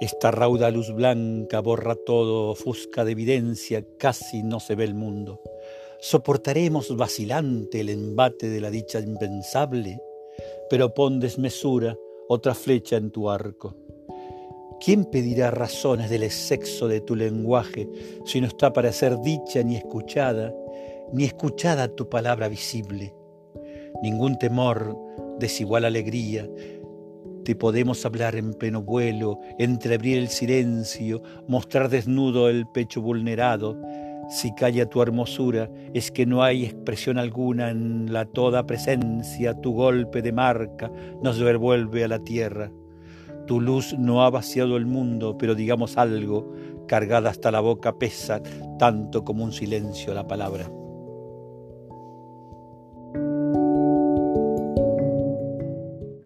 Esta rauda luz blanca borra todo, ofusca de evidencia, casi no se ve el mundo. Soportaremos vacilante el embate de la dicha impensable, pero pon desmesura otra flecha en tu arco. ¿Quién pedirá razones del sexo de tu lenguaje si no está para ser dicha ni escuchada, ni escuchada tu palabra visible? Ningún temor, desigual alegría, te podemos hablar en pleno vuelo, entreabrir el silencio, mostrar desnudo el pecho vulnerado. Si calla tu hermosura, es que no hay expresión alguna en la toda presencia, tu golpe de marca nos devuelve a la tierra. Tu luz no ha vaciado el mundo, pero digamos algo, cargada hasta la boca pesa tanto como un silencio la palabra.